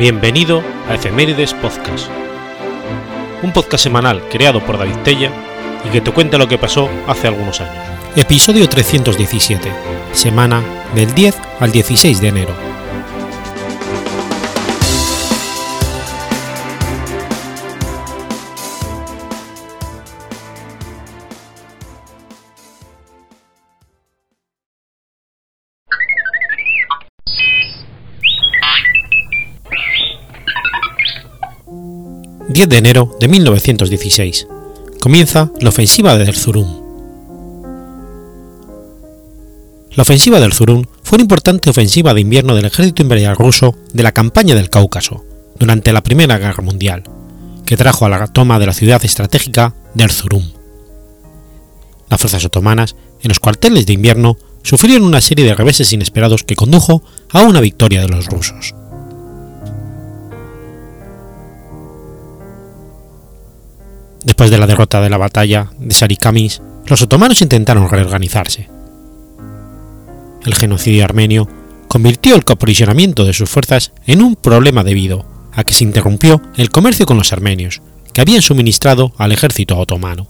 Bienvenido a Efemérides Podcast, un podcast semanal creado por David Tella y que te cuenta lo que pasó hace algunos años. Episodio 317, semana del 10 al 16 de enero. 10 de enero de 1916. Comienza la ofensiva de Erzurum. La ofensiva de Erzurum fue una importante ofensiva de invierno del ejército imperial ruso de la campaña del Cáucaso durante la Primera Guerra Mundial, que trajo a la toma de la ciudad estratégica de Erzurum. Las fuerzas otomanas, en los cuarteles de invierno, sufrieron una serie de reveses inesperados que condujo a una victoria de los rusos. Después de la derrota de la batalla de Sarikamis, los otomanos intentaron reorganizarse. El genocidio armenio convirtió el aprovisionamiento de sus fuerzas en un problema debido a que se interrumpió el comercio con los armenios, que habían suministrado al ejército otomano.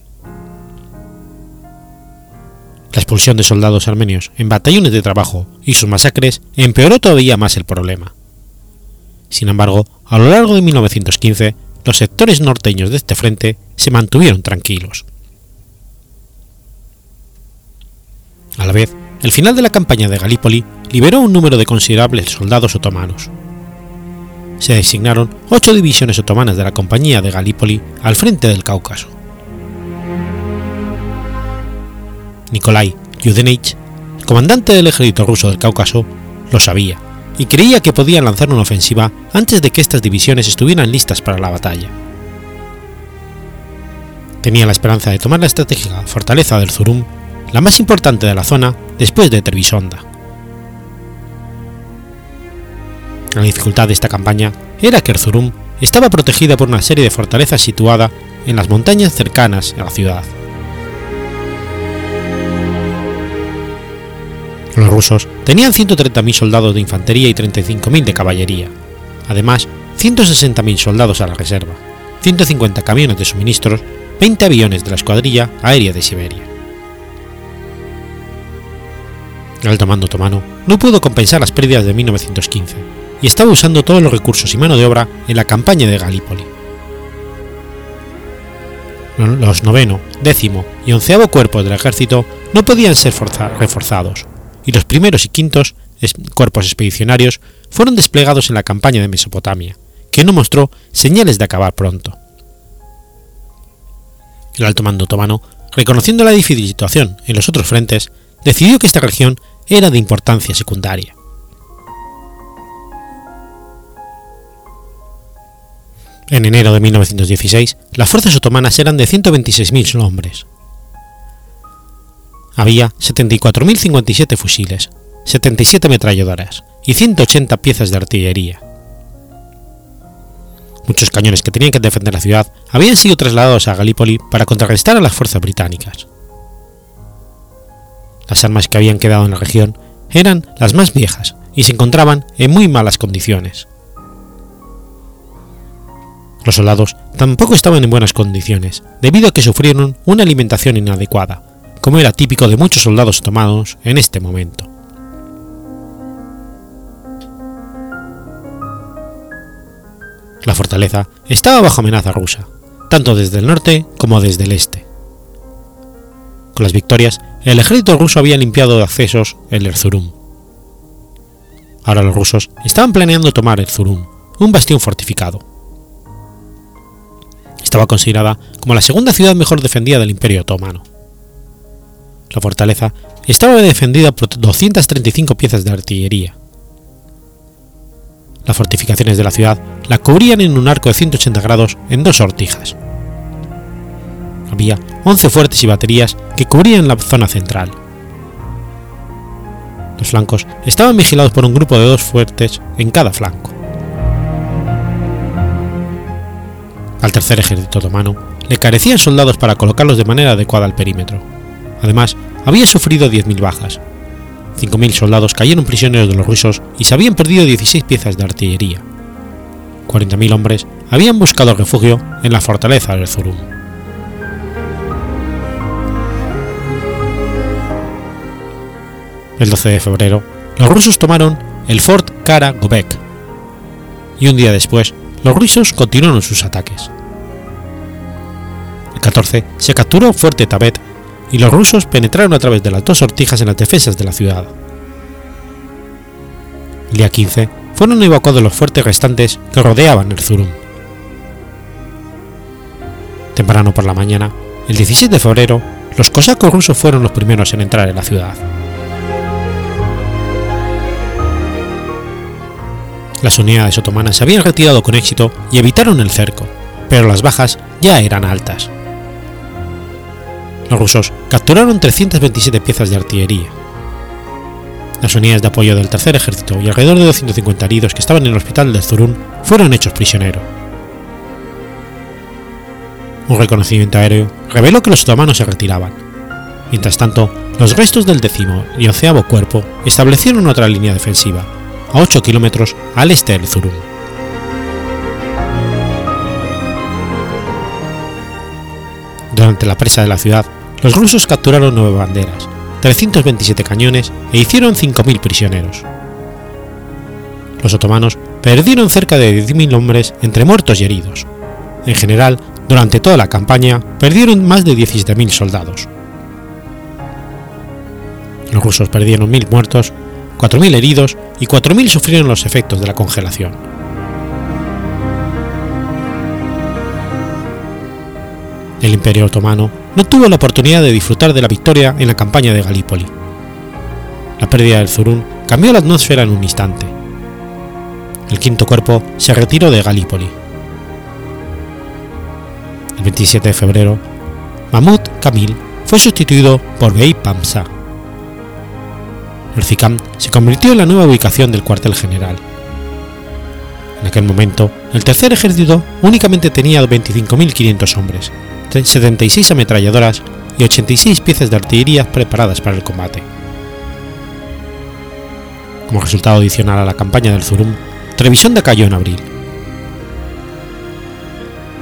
La expulsión de soldados armenios en batallones de trabajo y sus masacres empeoró todavía más el problema. Sin embargo, a lo largo de 1915, los sectores norteños de este frente se mantuvieron tranquilos. A la vez, el final de la campaña de Galípoli liberó un número de considerables soldados otomanos. Se designaron ocho divisiones otomanas de la Compañía de Galípoli al frente del Cáucaso. Nikolai Yudenich, comandante del ejército ruso del Cáucaso, lo sabía y creía que podían lanzar una ofensiva antes de que estas divisiones estuvieran listas para la batalla. Tenía la esperanza de tomar la estratégica fortaleza del Zurum, la más importante de la zona después de Trebisonda. La dificultad de esta campaña era que Erzurum estaba protegida por una serie de fortalezas situada en las montañas cercanas a la ciudad. Los rusos tenían 130.000 soldados de infantería y 35.000 de caballería, además 160.000 soldados a la reserva, 150 camiones de suministros, 20 aviones de la Escuadrilla Aérea de Siberia. El alto mando otomano no pudo compensar las pérdidas de 1915 y estaba usando todos los recursos y mano de obra en la campaña de Galípoli. Los noveno, décimo y onceavo cuerpos del ejército no podían ser reforzados, y los primeros y quintos cuerpos expedicionarios fueron desplegados en la campaña de Mesopotamia, que no mostró señales de acabar pronto. El alto mando otomano, reconociendo la difícil situación en los otros frentes, decidió que esta región era de importancia secundaria. En enero de 1916, las fuerzas otomanas eran de 126.000 hombres, había 74.057 fusiles, 77 metralladoras y 180 piezas de artillería. Muchos cañones que tenían que defender la ciudad habían sido trasladados a Galípoli para contrarrestar a las fuerzas británicas. Las armas que habían quedado en la región eran las más viejas y se encontraban en muy malas condiciones. Los soldados tampoco estaban en buenas condiciones, debido a que sufrieron una alimentación inadecuada, como era típico de muchos soldados otomanos en este momento. La fortaleza estaba bajo amenaza rusa, tanto desde el norte como desde el este. Con las victorias, el ejército ruso había limpiado de accesos el Erzurum. Ahora los rusos estaban planeando tomar Erzurum, un bastión fortificado. Estaba considerada como la segunda ciudad mejor defendida del Imperio Otomano. La fortaleza estaba defendida por 235 piezas de artillería. Las fortificaciones de la ciudad la cubrían en un arco de 180 grados en dos sortijas. Había 11 fuertes y baterías que cubrían la zona central. Los flancos estaban vigilados por un grupo de dos fuertes en cada flanco. Al tercer ejército otomano le carecían soldados para colocarlos de manera adecuada al perímetro Además, había sufrido 10.000 bajas. 5.000 soldados cayeron prisioneros de los rusos y se habían perdido 16 piezas de artillería. 40.000 hombres habían buscado refugio en la fortaleza del Zurum. El 12 de febrero, los rusos tomaron el Fort Kara Gobek, y un día después, los rusos continuaron sus ataques. El 14 se capturó Fuerte Tabet y los rusos penetraron a través de las dos sortijas en las defensas de la ciudad. El día 15 fueron evacuados los fuertes restantes que rodeaban el Zurum. Temprano por la mañana, el 16 de febrero, los cosacos rusos fueron los primeros en entrar en la ciudad. Las unidades otomanas se habían retirado con éxito y evitaron el cerco, pero las bajas ya eran altas. Los rusos capturaron 327 piezas de artillería. Las unidades de apoyo del tercer ejército y alrededor de 250 heridos que estaban en el hospital de Zurun fueron hechos prisioneros. Un reconocimiento aéreo reveló que los otomanos se retiraban. Mientras tanto, los restos del décimo y onceavo cuerpo establecieron otra línea defensiva, a 8 kilómetros al este del Zurum. Durante la presa de la ciudad, los rusos capturaron nueve banderas, 327 cañones e hicieron 5.000 prisioneros. Los otomanos perdieron cerca de 10.000 hombres entre muertos y heridos. En general, durante toda la campaña, perdieron más de 17.000 soldados. Los rusos perdieron 1.000 muertos 4.000 heridos y 4.000 sufrieron los efectos de la congelación. El Imperio Otomano no tuvo la oportunidad de disfrutar de la victoria en la campaña de Galípoli. La pérdida del Zurún cambió la atmósfera en un instante. El quinto cuerpo se retiró de Galípoli. El 27 de febrero, Mahmud Kamil fue sustituido por Bey Pamsa el CICAM se convirtió en la nueva ubicación del cuartel general. En aquel momento, el tercer ejército únicamente tenía 25.500 hombres, 76 ametralladoras y 86 piezas de artillería preparadas para el combate. Como resultado adicional a la campaña del Zurum, Trevision decayó en abril.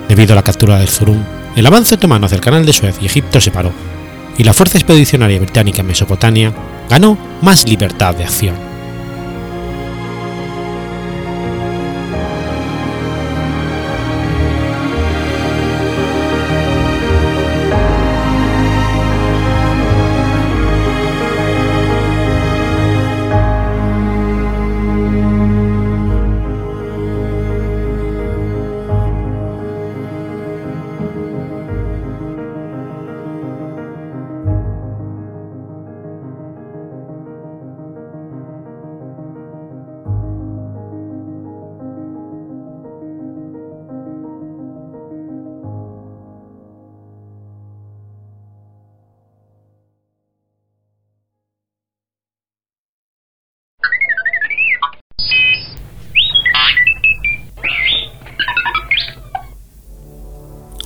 Debido a la captura del Zurum, el avance otomano hacia el canal de Suez y Egipto se paró, y la fuerza expedicionaria británica en Mesopotamia ganó más libertad de acción.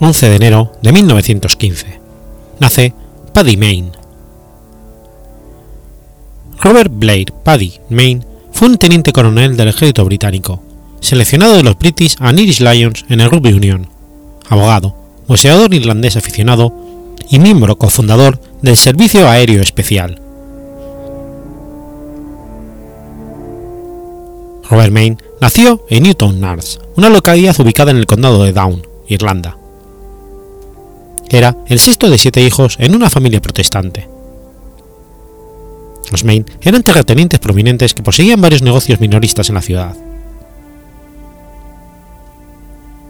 11 de enero de 1915. Nace Paddy Main. Robert Blair Paddy Main fue un teniente coronel del ejército británico, seleccionado de los British and Irish Lions en el Rugby Union, abogado, boxeador irlandés aficionado y miembro cofundador del Servicio Aéreo Especial. Robert Main nació en Newton Nars, una localidad ubicada en el condado de Down, Irlanda. Era el sexto de siete hijos en una familia protestante. Los Main eran terratenientes prominentes que poseían varios negocios minoristas en la ciudad.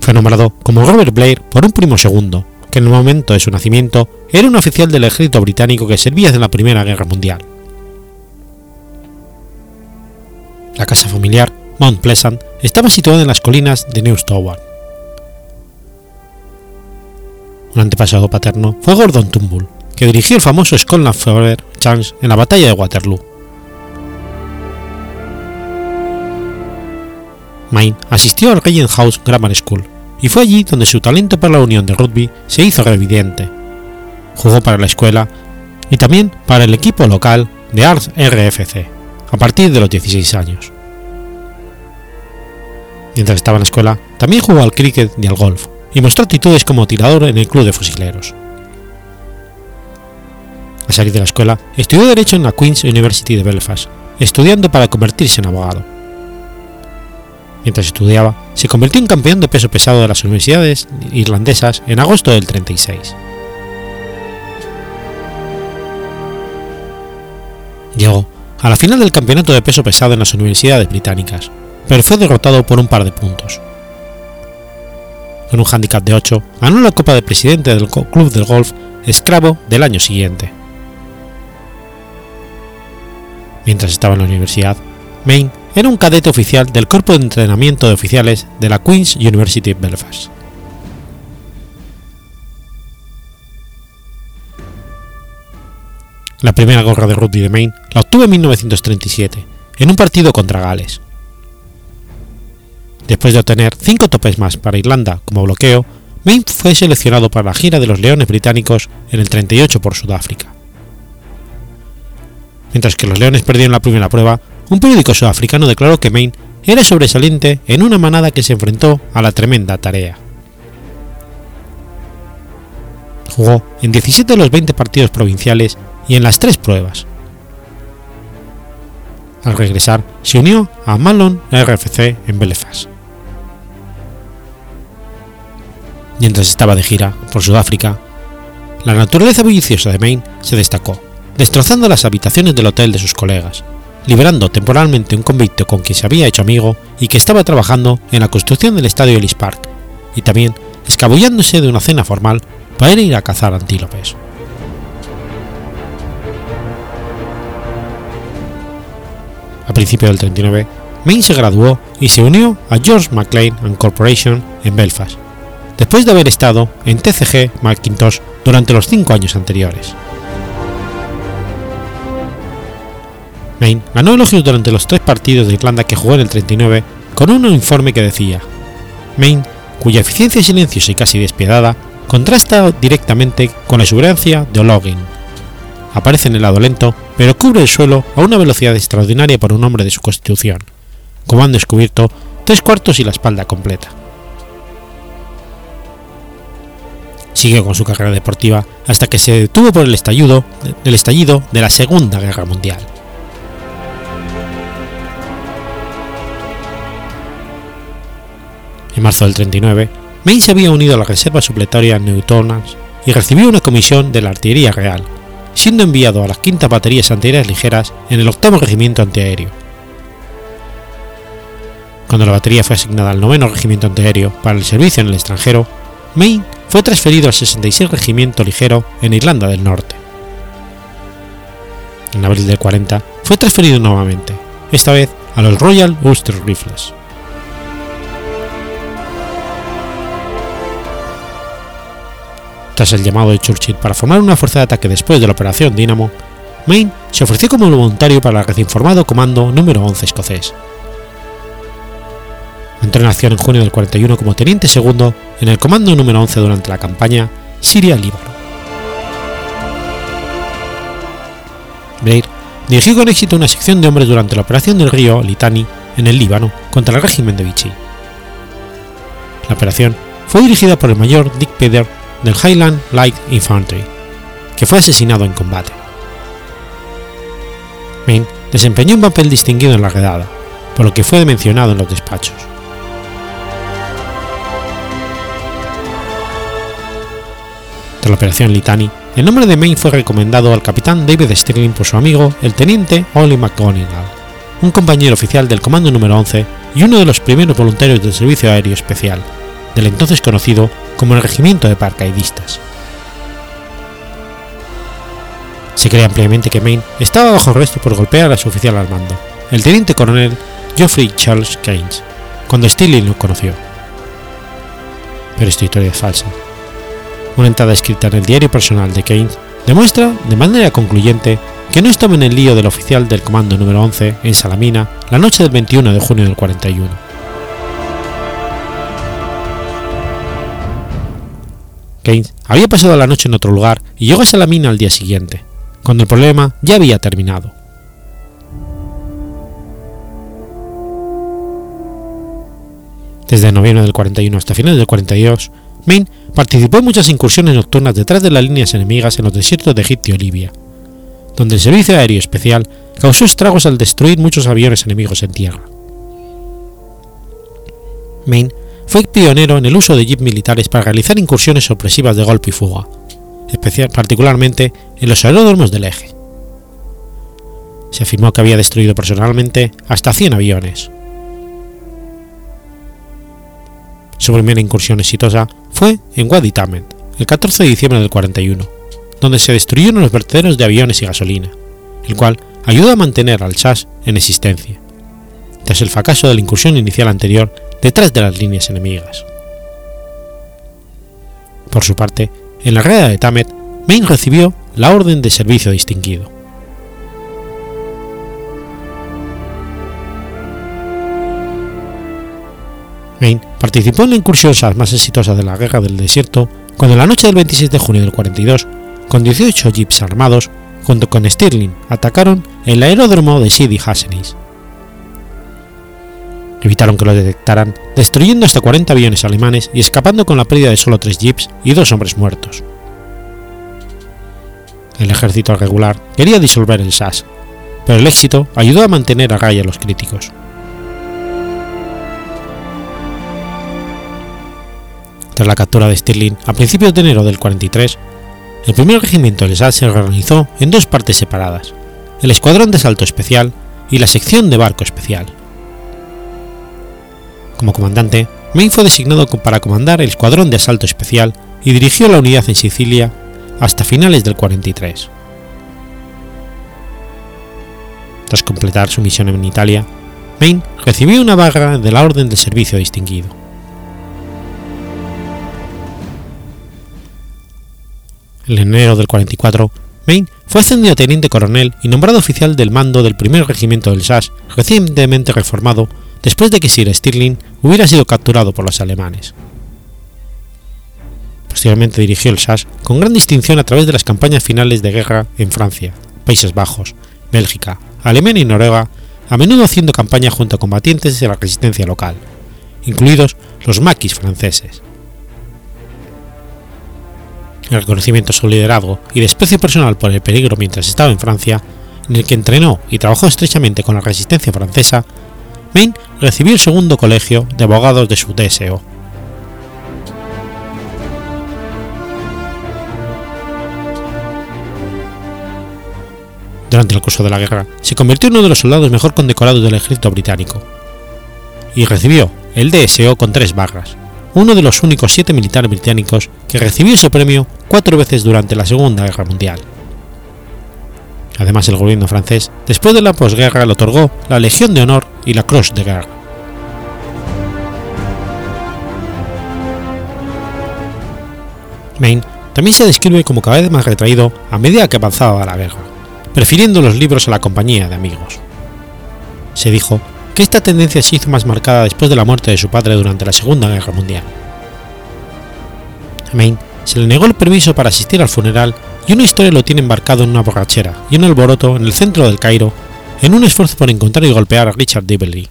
Fue nombrado como Robert Blair por un primo segundo, que en el momento de su nacimiento era un oficial del ejército británico que servía en la Primera Guerra Mundial. La casa familiar, Mount Pleasant, estaba situada en las colinas de New. Un antepasado paterno fue Gordon Tumbull, que dirigió el famoso Scotland Forever Chance en la batalla de Waterloo. Main asistió al Regent House Grammar School y fue allí donde su talento para la unión de rugby se hizo evidente. Jugó para la escuela y también para el equipo local de Arts RFC a partir de los 16 años. Mientras estaba en la escuela, también jugó al cricket y al golf, y mostró actitudes como tirador en el club de fusileros. Al salir de la escuela, estudió Derecho en la Queen's University de Belfast, estudiando para convertirse en abogado. Mientras estudiaba, se convirtió en campeón de peso pesado de las universidades irlandesas en agosto del 36. Llegó a la final del campeonato de peso pesado en las universidades británicas, pero fue derrotado por un par de puntos. Con un handicap de 8, ganó la Copa de Presidente del Club del Golf Escravo del año siguiente. Mientras estaba en la universidad, Maine era un cadete oficial del Cuerpo de Entrenamiento de Oficiales de la Queen's University Belfast. La primera gorra de rugby de Maine la obtuvo en 1937, en un partido contra Gales. Después de obtener cinco topes más para Irlanda como bloqueo, Maine fue seleccionado para la gira de los Leones Británicos en el 38 por Sudáfrica. Mientras que los Leones perdieron la primera prueba, un periódico sudafricano declaró que Maine era sobresaliente en una manada que se enfrentó a la tremenda tarea. Jugó en 17 de los 20 partidos provinciales y en las tres pruebas. Al regresar, se unió a Malone RFC en Belfast. Mientras estaba de gira por Sudáfrica, la naturaleza bulliciosa de Maine se destacó, destrozando las habitaciones del hotel de sus colegas, liberando temporalmente un convicto con quien se había hecho amigo y que estaba trabajando en la construcción del estadio Ellis Park, y también escabullándose de una cena formal para ir a cazar antílopes. A principios del 39, Maine se graduó y se unió a George McLean and Corporation en Belfast, después de haber estado en TCG Macintosh durante los cinco años anteriores. Maine ganó elogios durante los tres partidos de Irlanda que jugó en el 39 con un informe que decía, Maine, cuya eficiencia silenciosa y casi despiadada contrasta directamente con la exuberancia de O'Loughlin. Aparece en el lado lento, pero cubre el suelo a una velocidad extraordinaria para un hombre de su constitución, como han descubierto tres cuartos y la espalda completa. Siguió con su carrera deportiva hasta que se detuvo por el estallido, el estallido de la Segunda Guerra Mundial. En marzo del 39, Maine se había unido a la reserva supletoria Newtonans y recibió una comisión de la Artillería Real, siendo enviado a las quintas baterías antiaéreas ligeras en el octavo regimiento antiaéreo. Cuando la batería fue asignada al noveno regimiento antiaéreo para el servicio en el extranjero, Maine fue transferido al 66 regimiento ligero en Irlanda del Norte. En abril del 40 fue transferido nuevamente, esta vez a los Royal Ulster Rifles. Tras el llamado de Churchill para formar una fuerza de ataque después de la Operación Dynamo, Maine se ofreció como voluntario para el recién formado Comando número 11 escocés. Entró en acción en junio del 41 como teniente segundo en el Comando número 11 durante la campaña Siria-Líbano. Blair dirigió con éxito una sección de hombres durante la operación del río Litani en el Líbano contra el régimen de Vichy. La operación fue dirigida por el mayor Dick Peder del Highland Light Infantry, que fue asesinado en combate. Maine desempeñó un papel distinguido en la redada, por lo que fue mencionado en los despachos. Tras la operación Litani, el nombre de Maine fue recomendado al capitán David Stirling por su amigo, el teniente Ollie McGonigal, un compañero oficial del Comando número 11 y uno de los primeros voluntarios del Servicio Aéreo Especial, del entonces conocido como el Regimiento de Paracaidistas. Se cree ampliamente que Maine estaba bajo arresto por golpear a su oficial al mando, el teniente coronel Geoffrey Charles Keynes, cuando Stirling lo conoció. Pero esta historia es falsa. Una entrada escrita en el diario personal de Keynes demuestra de manera concluyente que no estaba en el lío del oficial del Comando número 11 en Salamina la noche del 21 de junio del 41. Keynes había pasado la noche en otro lugar y llegó a Salamina al día siguiente, cuando el problema ya había terminado. Desde noviembre del 41 hasta finales del 42, Maine participó en muchas incursiones nocturnas detrás de las líneas enemigas en los desiertos de Egipto y Libia, donde el Servicio Aéreo Especial causó estragos al destruir muchos aviones enemigos en tierra. Maine fue pionero en el uso de jeeps militares para realizar incursiones sorpresivas de golpe y fuga, particularmente en los aeródromos del eje. Se afirmó que había destruido personalmente hasta 100 aviones. Su primera incursión exitosa fue en Wadi Tamet, el 14 de diciembre del 41, donde se destruyeron los vertederos de aviones y gasolina, el cual ayudó a mantener al SAS en existencia, tras el fracaso de la incursión inicial anterior detrás de las líneas enemigas. Por su parte, en la guerra de Tamet, Maine recibió la Orden de Servicio Distinguido. Maine participó en la incursión más exitosa de la Guerra del Desierto cuando en la noche del 26 de junio del 42, con 18 jeeps armados, junto con Stirling, atacaron el aeródromo de Sidi Hassenis. Evitaron que lo detectaran, destruyendo hasta 40 aviones alemanes y escapando con la pérdida de solo 3 jeeps y dos hombres muertos. El ejército regular quería disolver el SAS, pero el éxito ayudó a mantener a raya a los críticos. Tras la captura de Stirling a principios de enero del 43, el primer regimiento del SAS se organizó en dos partes separadas, el Escuadrón de Salto Especial y la sección de Barco Especial. Como comandante, Maine fue designado para comandar el Escuadrón de Asalto Especial y dirigió la unidad en Sicilia hasta finales del 43. Tras completar su misión en Italia, Maine recibió una barra de la Orden del Servicio Distinguido. En enero del 44, Maine fue ascendido a teniente coronel y nombrado oficial del mando del primer regimiento del SAS recientemente reformado después de que Sir Stirling hubiera sido capturado por los alemanes. Posteriormente dirigió el SAS con gran distinción a través de las campañas finales de guerra en Francia, Países Bajos, Bélgica, Alemania y Noruega, a menudo haciendo campaña junto a combatientes de la resistencia local, incluidos los maquis franceses. El reconocimiento a su liderazgo y desprecio personal por el peligro mientras estaba en Francia, en el que entrenó y trabajó estrechamente con la resistencia francesa, Maine recibió el segundo colegio de abogados de su DSO. Durante el curso de la guerra, se convirtió en uno de los soldados mejor condecorados del ejército británico y recibió el DSO con tres barras, uno de los únicos siete militares británicos que recibió ese premio cuatro veces durante la Segunda Guerra Mundial. Además, el gobierno francés, después de la posguerra, le otorgó la Legión de Honor y la Croix de Guerre. Maine también se describe como cada vez más retraído a medida que avanzaba la guerra, prefiriendo los libros a la compañía de amigos. Se dijo que esta tendencia se hizo más marcada después de la muerte de su padre durante la Segunda Guerra Mundial. A Maine se le negó el permiso para asistir al funeral y una historia lo tiene embarcado en una borrachera y un alboroto en el centro del Cairo en un esfuerzo por encontrar y golpear a Richard Dibbley,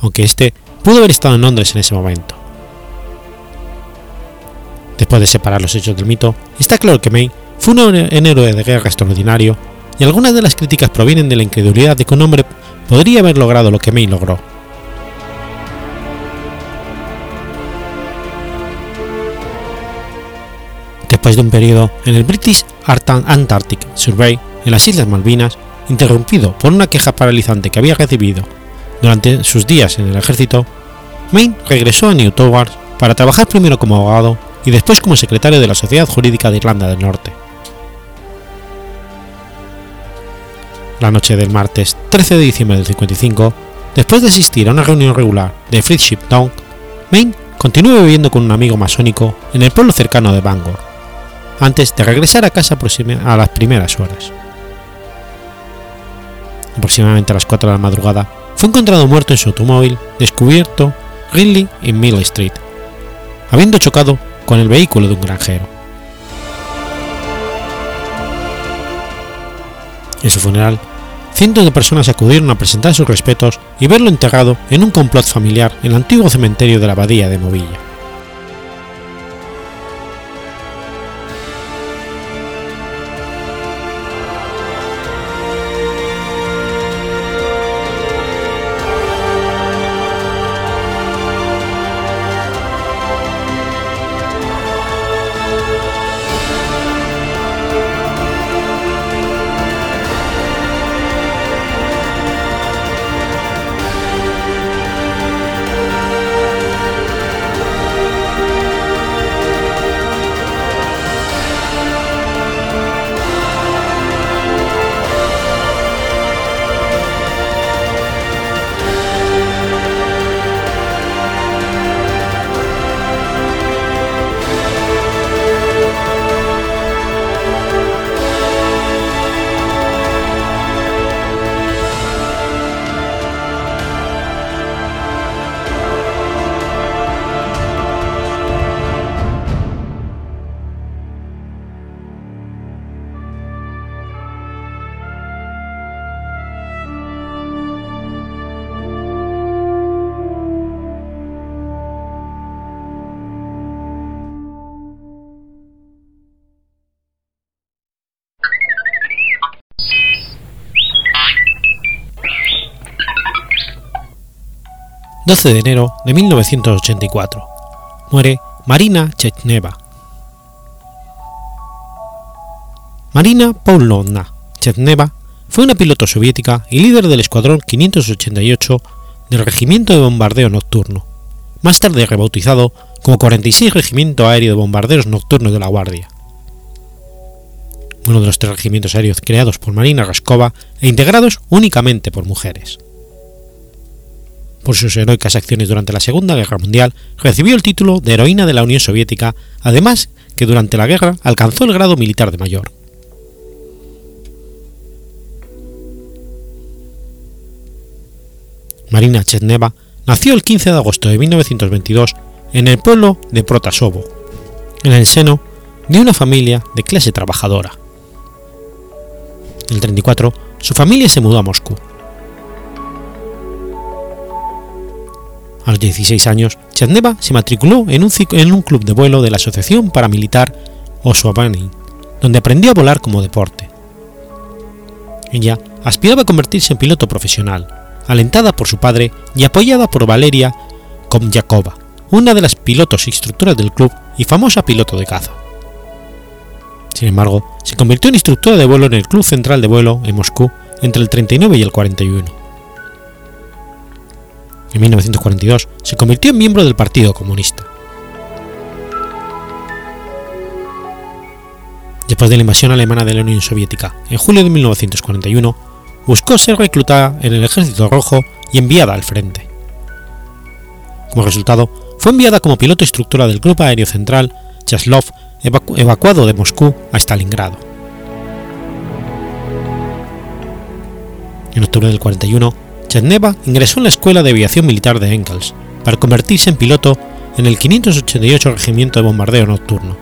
aunque este pudo haber estado en Londres en ese momento. Después de separar los hechos del mito, está claro que May fue un héroe de guerra extraordinario y algunas de las críticas provienen de la incredulidad de que un hombre podría haber logrado lo que May logró. Después de un periodo en el British Antarctic Survey en las Islas Malvinas, interrumpido por una queja paralizante que había recibido durante sus días en el ejército, Maine regresó a New Towers para trabajar primero como abogado y después como secretario de la Sociedad Jurídica de Irlanda del Norte. La noche del martes 13 de diciembre del 55, después de asistir a una reunión regular de Friendship Town, Maine continuó viviendo con un amigo masónico en el pueblo cercano de Bangor, antes de regresar a casa a las primeras horas. Aproximadamente a las 4 de la madrugada, fue encontrado muerto en su automóvil descubierto Ridley en Mill Street, habiendo chocado con el vehículo de un granjero. En su funeral, cientos de personas acudieron a presentar sus respetos y verlo enterrado en un complot familiar en el antiguo cementerio de la abadía de Movilla. De enero de 1984. Muere Marina Chetneva. Marina Pavlovna Chetneva fue una piloto soviética y líder del Escuadrón 588 del Regimiento de Bombardeo Nocturno, más tarde rebautizado como 46 Regimiento Aéreo de Bombarderos Nocturnos de la Guardia. Uno de los tres regimientos aéreos creados por Marina Raskova e integrados únicamente por mujeres por sus heroicas acciones durante la Segunda Guerra Mundial, recibió el título de heroína de la Unión Soviética, además que durante la guerra alcanzó el grado militar de mayor. Marina Chetneva nació el 15 de agosto de 1922 en el pueblo de Protasovo, en el seno de una familia de clase trabajadora. En el 34, su familia se mudó a Moscú, A los 16 años, Chetneva se matriculó en un, club de vuelo de la Asociación Paramilitar Osovani, donde aprendió a volar como deporte. Ella aspiraba a convertirse en piloto profesional, alentada por su padre y apoyada por Valeria Komjakova, una de las pilotos instructoras del club y famosa piloto de caza. Sin embargo, se convirtió en instructora de vuelo en el Club Central de Vuelo en Moscú entre el 39 y el 41 en 1942 se convirtió en miembro del Partido Comunista. Después de la invasión alemana de la Unión Soviética en julio de 1941, buscó ser reclutada en el Ejército Rojo y enviada al frente. Como resultado, fue enviada como piloto instructora del Grupo Aéreo Central Chaslov, evacuado de Moscú a Stalingrado. En octubre del 41 Chetneva ingresó en la Escuela de Aviación Militar de Engels para convertirse en piloto en el 588 Regimiento de Bombardeo Nocturno,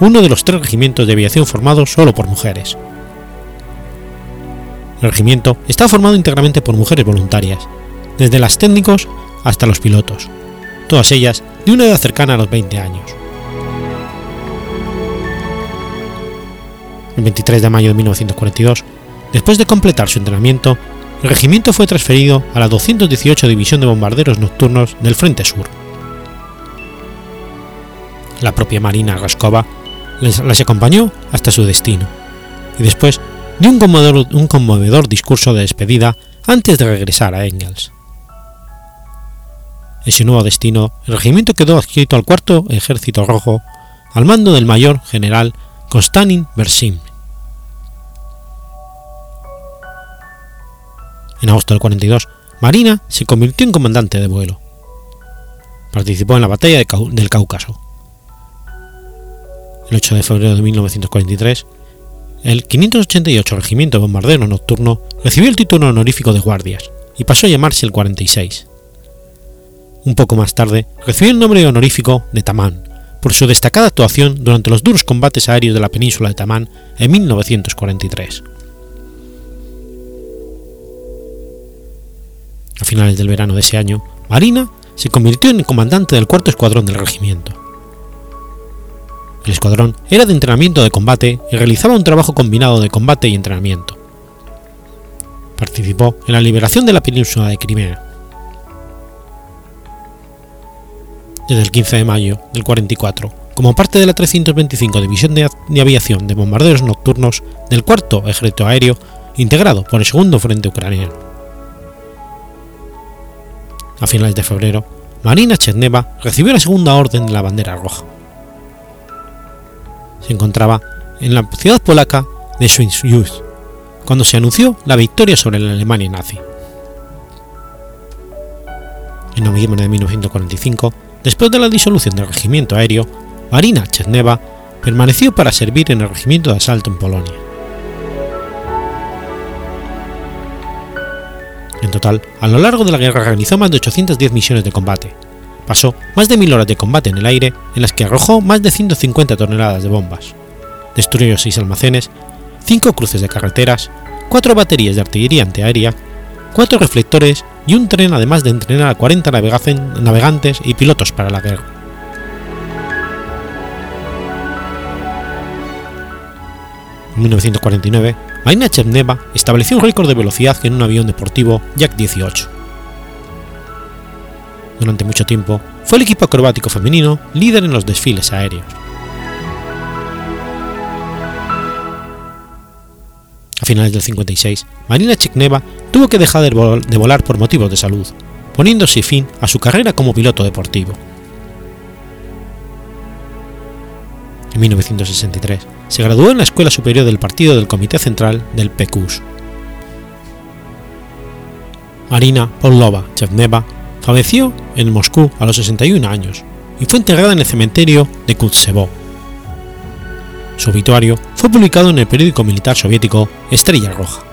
uno de los tres regimientos de aviación formados solo por mujeres. El regimiento está formado íntegramente por mujeres voluntarias, desde las técnicos hasta los pilotos, todas ellas de una edad cercana a los 20 años. El 23 de mayo de 1942, después de completar su entrenamiento, el regimiento fue transferido a la 218 División de Bombarderos Nocturnos del Frente Sur. La propia Marina Raskova las acompañó hasta su destino, y después dio un conmovedor, discurso de despedida antes de regresar a Engels. En su nuevo destino, el regimiento quedó adscrito al cuarto Ejército Rojo, al mando del mayor general Konstantin Bersin. En agosto del 42, Marina se convirtió en comandante de vuelo. Participó en la batalla del Cáucaso. El 8 de febrero de 1943, el 588 Regimiento de Bombardero Nocturno recibió el título honorífico de guardias y pasó a llamarse el 46. Un poco más tarde recibió el nombre honorífico de Tamán por su destacada actuación durante los duros combates aéreos de la península de Tamán en 1943. A finales del verano de ese año, Marina se convirtió en comandante del cuarto escuadrón del regimiento. El escuadrón era de entrenamiento de combate y realizaba un trabajo combinado de combate y entrenamiento. Participó en la liberación de la península de Crimea. Desde el 15 de mayo del 44, como parte de la 325 División de, Aviación de Bombarderos Nocturnos del Cuarto Ejército Aéreo, integrado por el Segundo Frente Ucraniano. A finales de febrero, Marina Cherneva recibió la segunda orden de la bandera roja. Se encontraba en la ciudad polaca de Świnoujście, cuando se anunció la victoria sobre la Alemania nazi. En noviembre de 1945, después de la disolución del regimiento aéreo, Marina Cherneva permaneció para servir en el regimiento de asalto en Polonia. En total, a lo largo de la guerra realizó más de 810 misiones de combate. Pasó más de mil horas de combate en el aire, en las que arrojó más de 150 toneladas de bombas. Destruyó seis almacenes, cinco cruces de carreteras, cuatro baterías de artillería antiaérea, cuatro reflectores y un tren además de entrenar a 40 navegantes y pilotos para la guerra. En 1949, Marina Cherneva estableció un récord de velocidad en un avión deportivo Yak 18. Durante mucho tiempo, fue el equipo acrobático femenino líder en los desfiles aéreos. A finales del 56, Marina Cherneva tuvo que dejar de volar por motivos de salud, poniéndose fin a su carrera como piloto deportivo. En 1963, se graduó en la Escuela Superior del Partido del Comité Central del PQS. Marina Pavlova Cherneva falleció en Moscú a los 61 años y fue enterrada en el cementerio de Kutsevo. Su obituario fue publicado en el periódico militar soviético Estrella Roja.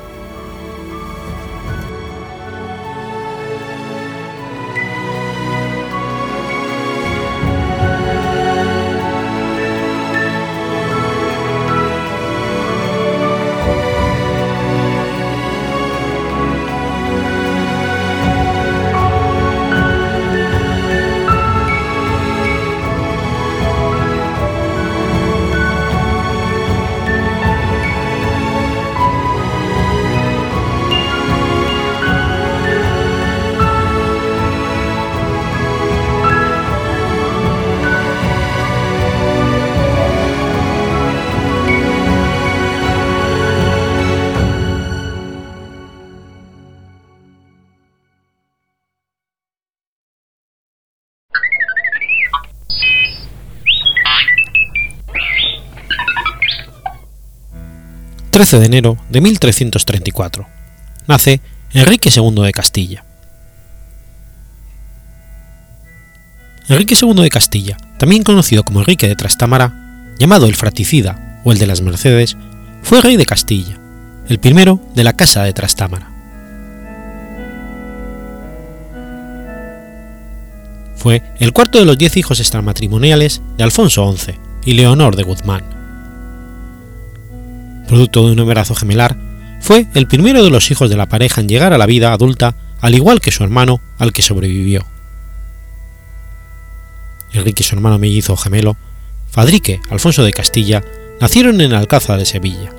13 de enero de 1334. Nace Enrique II de Castilla. Enrique II de Castilla, también conocido como Enrique de Trastámara, llamado el fratricida o el de las Mercedes, fue rey de Castilla, el primero de la Casa de Trastámara. Fue el cuarto de los diez hijos extramatrimoniales de Alfonso XI y Leonor de Guzmán producto de un embarazo gemelar, fue el primero de los hijos de la pareja en llegar a la vida adulta, al igual que su hermano, al que sobrevivió. Enrique y su hermano mellizo gemelo, Fadrique Alfonso de Castilla, nacieron en Alcázar de Sevilla,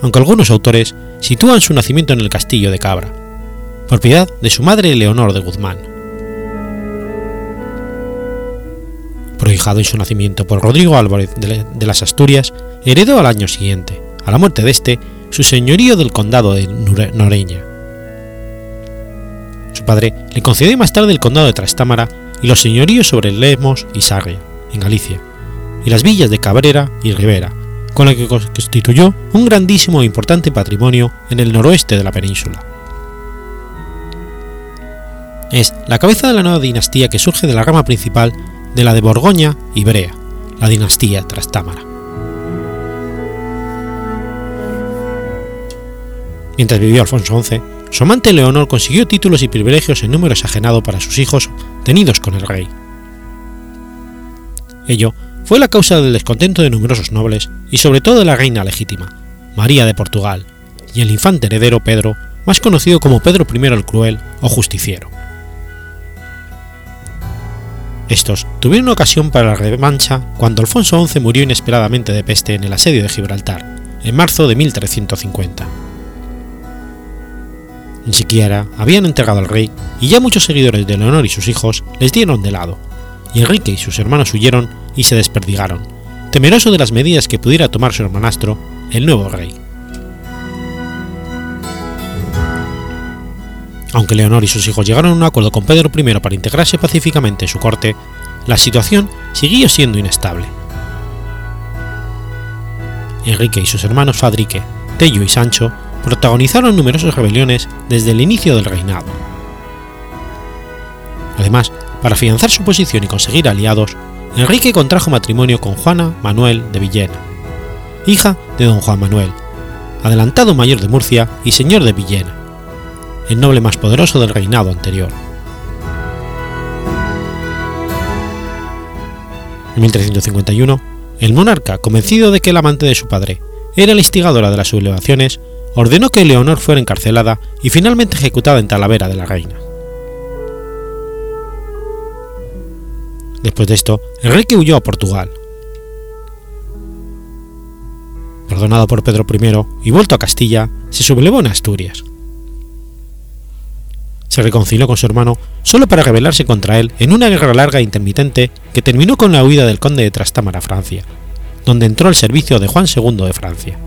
aunque algunos autores sitúan su nacimiento en el castillo de Cabra, propiedad de su madre Leonor de Guzmán. Prohijado en su nacimiento por Rodrigo Álvarez de las Asturias, heredó al año siguiente, a la muerte de este, su señorío del condado de Noreña. Su padre le concedió más tarde el condado de Trastámara y los señoríos sobre Lemos y Sarria, en Galicia, y las villas de Cabrera y Rivera, con lo que constituyó un grandísimo e importante patrimonio en el noroeste de la península. Es la cabeza de la nueva dinastía que surge de la rama principal de la de Borgoña y Brea, la dinastía Trastámara. Mientras vivió Alfonso XI, su amante Leonor consiguió títulos y privilegios en número exagerado para sus hijos tenidos con el rey. Ello fue la causa del descontento de numerosos nobles y sobre todo de la reina legítima, María de Portugal, y el infante heredero Pedro más conocido como Pedro I el Cruel o Justiciero. Estos tuvieron ocasión para la revancha cuando Alfonso XI murió inesperadamente de peste en el asedio de Gibraltar, en marzo de 1350. Ni siquiera habían entregado al rey y ya muchos seguidores de Leonor y sus hijos les dieron de lado, y Enrique y sus hermanos huyeron y se desperdigaron, temeroso de las medidas que pudiera tomar su hermanastro, el nuevo rey. Aunque Leonor y sus hijos llegaron a un acuerdo con Pedro I para integrarse pacíficamente en su corte, la situación siguió siendo inestable. Enrique y sus hermanos Fadrique, Tello y Sancho protagonizaron numerosas rebeliones desde el inicio del reinado. Además, para afianzar su posición y conseguir aliados, Enrique contrajo matrimonio con Juana Manuel de Villena, hija de don Juan Manuel, adelantado mayor de Murcia y señor de Villena, el noble más poderoso del reinado anterior. En 1351, el monarca, convencido de que el amante de su padre era la instigadora de las sublevaciones, ordenó que Leonor fuera encarcelada y finalmente ejecutada en Talavera de la Reina. Después de esto, Enrique huyó a Portugal. Perdonado por Pedro I y vuelto a Castilla, se sublevó en Asturias. Se reconcilió con su hermano solo para rebelarse contra él en una guerra larga e intermitente que terminó con la huida del conde de Trastámara a Francia, donde entró al servicio de Juan II de Francia.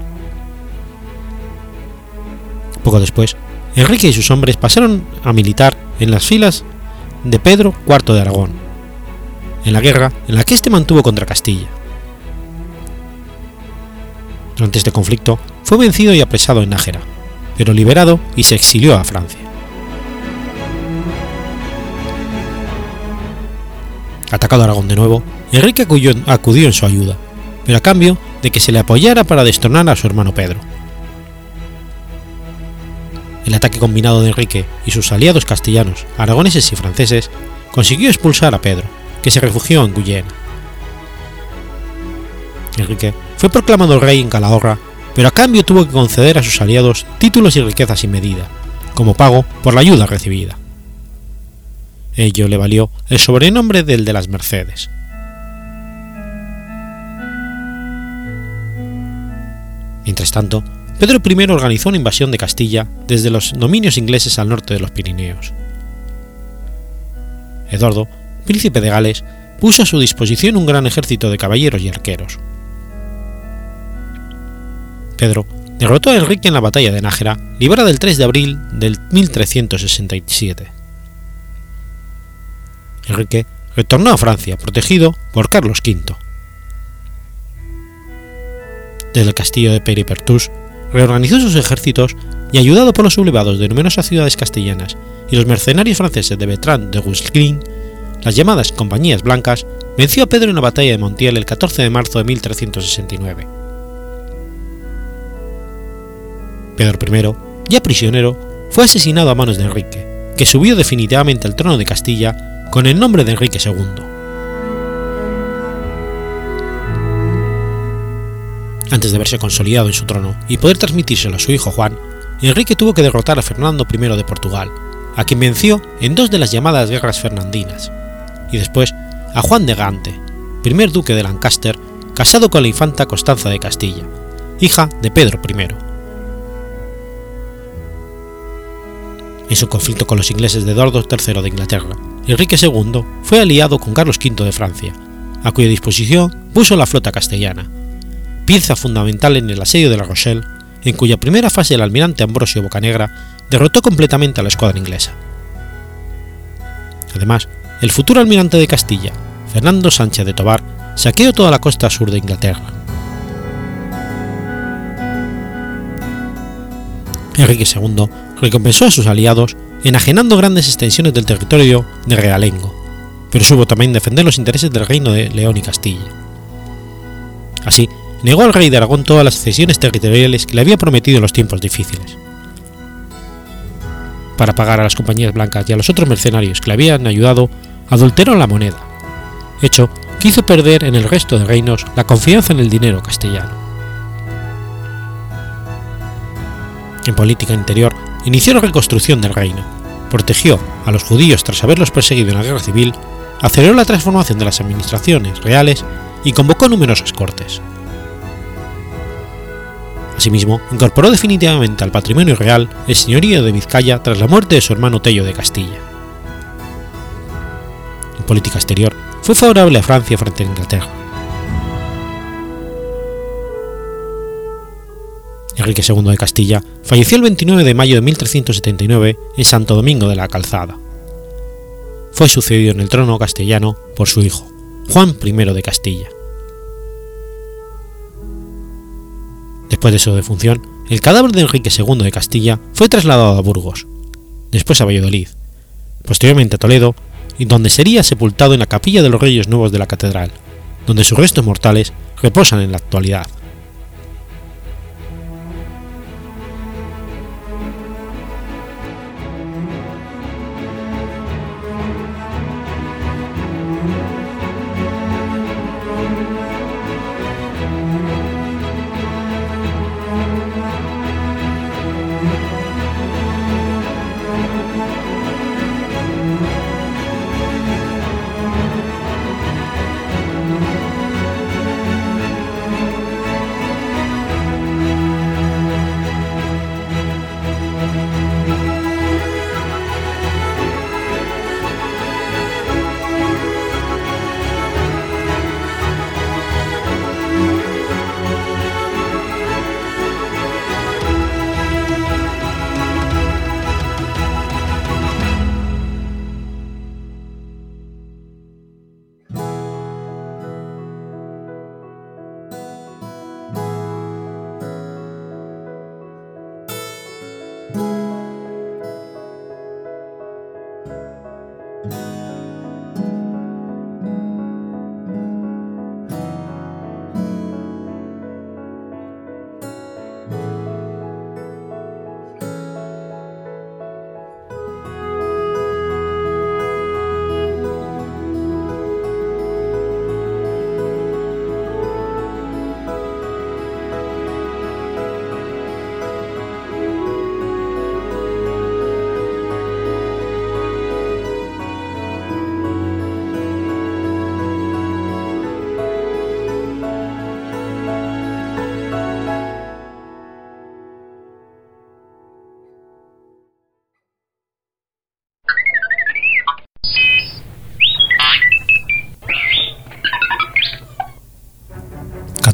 Poco después, Enrique y sus hombres pasaron a militar en las filas de Pedro IV de Aragón, en la guerra en la que éste mantuvo contra Castilla. Durante este conflicto fue vencido y apresado en Nájera, pero liberado y se exilió a Francia. Atacado Aragón de nuevo, Enrique acudió, acudió en su ayuda, pero a cambio de que se le apoyara para destronar a su hermano Pedro. El ataque combinado de Enrique y sus aliados castellanos, aragoneses y franceses consiguió expulsar a Pedro, que se refugió en Guyena. Enrique fue proclamado rey en Calahorra, pero a cambio tuvo que conceder a sus aliados títulos y riquezas sin medida, como pago por la ayuda recibida. Ello le valió el sobrenombre del de las Mercedes. Mientras tanto, Pedro I organizó una invasión de Castilla desde los dominios ingleses al norte de los Pirineos. Eduardo, príncipe de Gales, puso a su disposición un gran ejército de caballeros y arqueros. Pedro derrotó a Enrique en la batalla de Nájera, librada el 3 de abril del 1367. Enrique retornó a Francia, protegido por Carlos V. Desde el castillo de Peripertus, reorganizó sus ejércitos y, ayudado por los sublevados de numerosas ciudades castellanas y los mercenarios franceses de Bertrand de Guesclin, las llamadas Compañías Blancas, venció a Pedro en la batalla de Montiel el 14 de marzo de 1369. Pedro I, ya prisionero, fue asesinado a manos de Enrique, que subió definitivamente al trono de Castilla con el nombre de Enrique II. Antes de verse consolidado en su trono y poder transmitírselo a su hijo Juan, Enrique tuvo que derrotar a Fernando I de Portugal, a quien venció en dos de las llamadas guerras fernandinas, y después a Juan de Gante, primer duque de Lancaster, casado con la infanta Constanza de Castilla, hija de Pedro I. En su conflicto con los ingleses de Eduardo III de Inglaterra, Enrique II fue aliado con Carlos V de Francia, a cuya disposición puso la flota castellana, pieza fundamental en el asedio de La Rochelle, en cuya primera fase el almirante Ambrosio Bocanegra derrotó completamente a la escuadra inglesa. Además, el futuro almirante de Castilla, Fernando Sánchez de Tobar, saqueó toda la costa sur de Inglaterra. Enrique II recompensó a sus aliados enajenando grandes extensiones del territorio de Realengo, pero supo también defender los intereses del reino de León y Castilla. Así, negó al rey de Aragón todas las cesiones territoriales que le había prometido en los tiempos difíciles. Para pagar a las compañías blancas y a los otros mercenarios que le habían ayudado, adulteró la moneda, hecho que hizo perder en el resto de reinos la confianza en el dinero castellano. En política interior, inició la reconstrucción del reino, protegió a los judíos tras haberlos perseguido en la guerra civil, aceleró la transformación de las administraciones reales y convocó numerosas cortes. Asimismo, incorporó definitivamente al patrimonio real el señorío de Vizcaya tras la muerte de su hermano Tello de Castilla. En política exterior, fue favorable a Francia frente a Inglaterra. Enrique II de Castilla falleció el 29 de mayo de 1379 en Santo Domingo de la Calzada. Fue sucedido en el trono castellano por su hijo, Juan I de Castilla. Después de su defunción, el cadáver de Enrique II de Castilla fue trasladado a Burgos, después a Valladolid, posteriormente a Toledo, y donde sería sepultado en la capilla de los Reyes Nuevos de la Catedral, donde sus restos mortales reposan en la actualidad.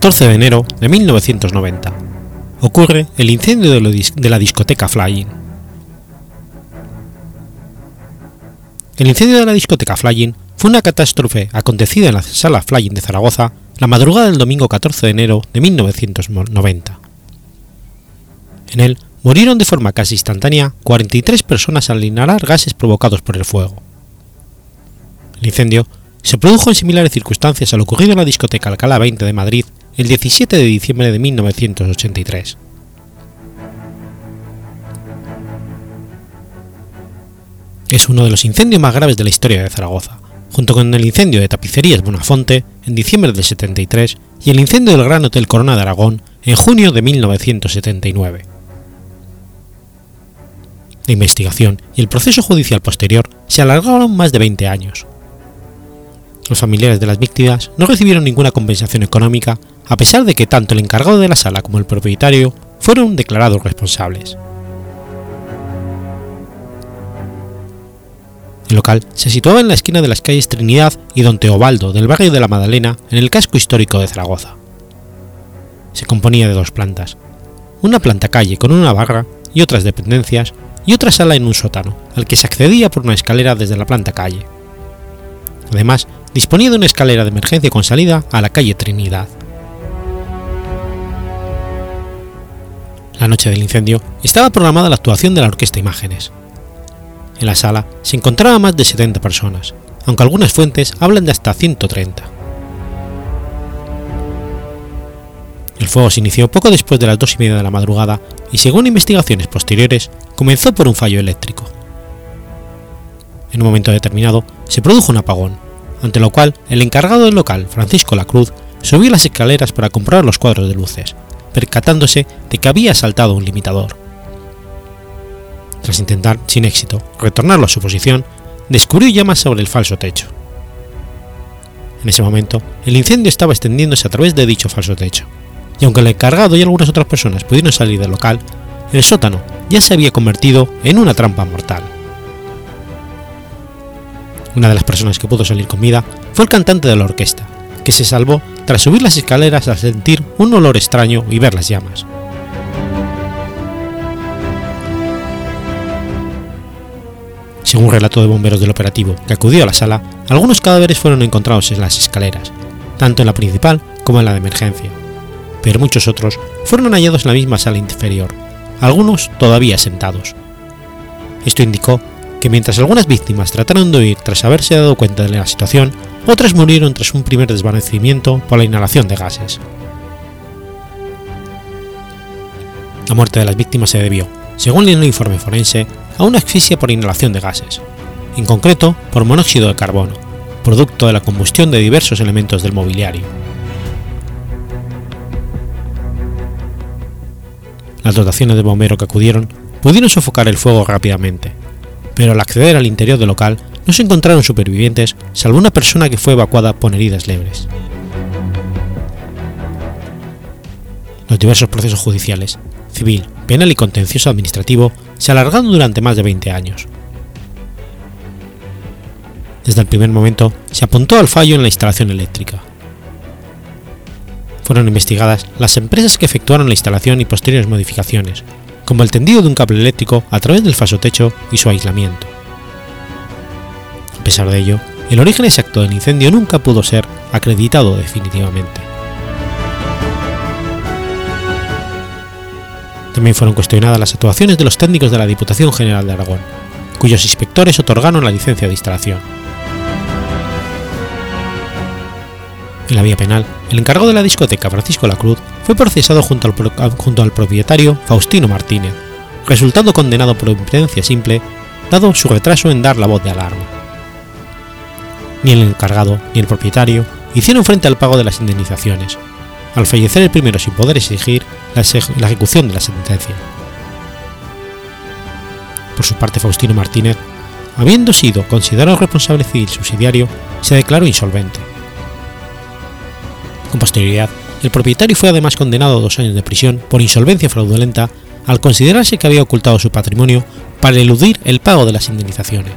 14 de enero de 1990. Ocurre el incendio de la discoteca Flying. El incendio de la discoteca Flying fue una catástrofe acontecida en la sala Flying de Zaragoza la madrugada del domingo 14 de enero de 1990. En él murieron de forma casi instantánea 43 personas al inhalar gases provocados por el fuego. El incendio se produjo en similares circunstancias al ocurrido en la discoteca Alcalá 20 de Madrid el 17 de diciembre de 1983. Es uno de los incendios más graves de la historia de Zaragoza, junto con el incendio de Tapicerías Bonafonte en diciembre del 73 y el incendio del Gran Hotel Corona de Aragón en junio de 1979. La investigación y el proceso judicial posterior se alargaron más de 20 años. Los familiares de las víctimas no recibieron ninguna compensación económica a pesar de que tanto el encargado de la sala como el propietario fueron declarados responsables. El local se situaba en la esquina de las calles Trinidad y Don Teobaldo del barrio de la Madalena en el casco histórico de Zaragoza. Se componía de dos plantas, una planta calle con una barra y otras dependencias y otra sala en un sótano, al que se accedía por una escalera desde la planta calle. Además, disponía de una escalera de emergencia con salida a la calle Trinidad. la noche del incendio, estaba programada la actuación de la Orquesta Imágenes. En la sala se encontraban más de 70 personas, aunque algunas fuentes hablan de hasta 130. El fuego se inició poco después de las dos y media de la madrugada y según investigaciones posteriores comenzó por un fallo eléctrico. En un momento determinado se produjo un apagón, ante lo cual el encargado del local, Francisco Lacruz, subió las escaleras para comprar los cuadros de luces, percatándose de que había saltado un limitador. Tras intentar, sin éxito, retornarlo a su posición, descubrió llamas sobre el falso techo. En ese momento, el incendio estaba extendiéndose a través de dicho falso techo, y aunque el encargado y algunas otras personas pudieron salir del local, el sótano ya se había convertido en una trampa mortal. Una de las personas que pudo salir con vida fue el cantante de la orquesta, que se salvó tras subir las escaleras al sentir un olor extraño y ver las llamas. Según relato de bomberos del operativo que acudió a la sala, algunos cadáveres fueron encontrados en las escaleras, tanto en la principal como en la de emergencia, pero muchos otros fueron hallados en la misma sala inferior, algunos todavía sentados. Esto indicó que mientras algunas víctimas trataron de huir tras haberse dado cuenta de la situación, otras murieron tras un primer desvanecimiento por la inhalación de gases. La muerte de las víctimas se debió, según el informe forense, a una asfixia por inhalación de gases, en concreto por monóxido de carbono, producto de la combustión de diversos elementos del mobiliario. Las dotaciones de bombero que acudieron pudieron sofocar el fuego rápidamente, pero al acceder al interior del local no se encontraron supervivientes salvo una persona que fue evacuada por heridas leves. Los diversos procesos judiciales, civil, penal y contencioso administrativo se alargaron durante más de 20 años. Desde el primer momento se apuntó al fallo en la instalación eléctrica. Fueron investigadas las empresas que efectuaron la instalación y posteriores modificaciones, como el tendido de un cable eléctrico a través del falso techo y su aislamiento. A pesar de ello, el origen exacto del incendio nunca pudo ser acreditado definitivamente. También fueron cuestionadas las actuaciones de los técnicos de la Diputación General de Aragón, cuyos inspectores otorgaron la licencia de instalación. En la vía penal, el encargado de la discoteca Francisco La Cruz fue procesado junto al, propietario Faustino Martínez, resultando condenado por imprudencia simple, dado su retraso en dar la voz de alarma. Ni el encargado ni el propietario hicieron frente al pago de las indemnizaciones, al fallecer el primero sin poder exigir la, la ejecución de la sentencia. Por su parte, Faustino Martínez, habiendo sido considerado responsable civil subsidiario, se declaró insolvente. Con posterioridad, el propietario fue además condenado a dos años de prisión por insolvencia fraudulenta al considerarse que había ocultado su patrimonio para eludir el pago de las indemnizaciones.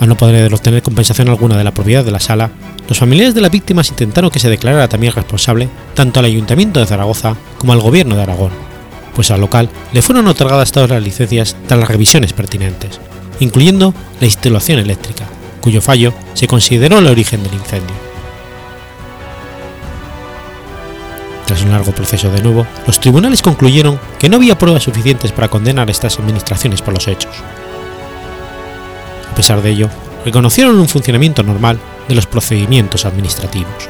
Al no poder obtener compensación alguna de la propiedad de la sala, los familiares de las víctimas intentaron que se declarara también responsable tanto al Ayuntamiento de Zaragoza como al Gobierno de Aragón, pues al local le fueron otorgadas todas las licencias tras las revisiones pertinentes, incluyendo la instalación eléctrica, cuyo fallo se consideró el origen del incendio. Tras un largo proceso de nuevo, los tribunales concluyeron que no había pruebas suficientes para condenar a estas administraciones por los hechos. A pesar de ello, reconocieron un funcionamiento normal de los procedimientos administrativos.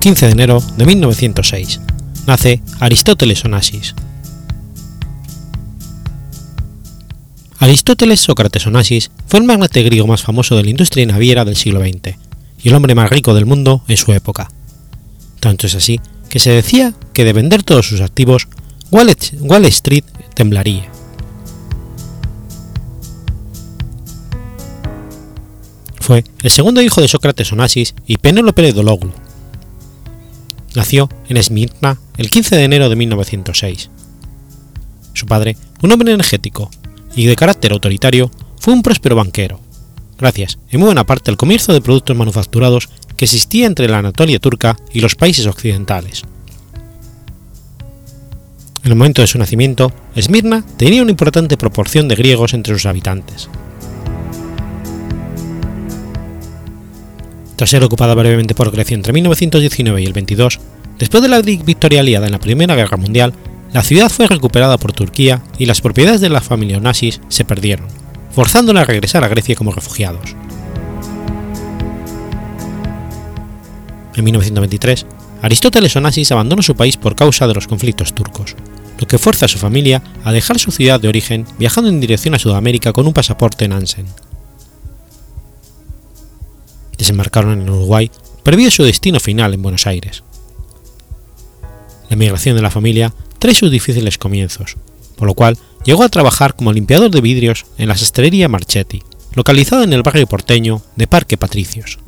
15 de enero de 1906. Nace Aristóteles Onassis. Aristóteles Sócrates Onassis fue el magnate griego más famoso de la industria naviera del siglo XX y el hombre más rico del mundo en su época. Tanto es así que se decía que de vender todos sus activos, Wall Street temblaría. Fue el segundo hijo de Sócrates Onassis y Penélope Dologlu. Nació en Esmirna el 15 de enero de 1906. Su padre, un hombre energético y de carácter autoritario, fue un próspero banquero, gracias en muy buena parte al comercio de productos manufacturados que existía entre la Anatolia turca y los países occidentales. En el momento de su nacimiento, Esmirna tenía una importante proporción de griegos entre sus habitantes. Tras ser ocupada brevemente por Grecia entre 1919 y el 22, después de la victoria aliada en la Primera Guerra Mundial, la ciudad fue recuperada por Turquía y las propiedades de la familia Onassis se perdieron, forzándola a regresar a Grecia como refugiados. En 1923, Aristóteles Onassis abandonó su país por causa de los conflictos turcos, lo que fuerza a su familia a dejar su ciudad de origen viajando en dirección a Sudamérica con un pasaporte Nansen desembarcaron en Uruguay, previo su destino final en Buenos Aires. La emigración de la familia trae sus difíciles comienzos, por lo cual llegó a trabajar como limpiador de vidrios en la sastrería Marchetti, localizada en el barrio porteño de Parque Patricios.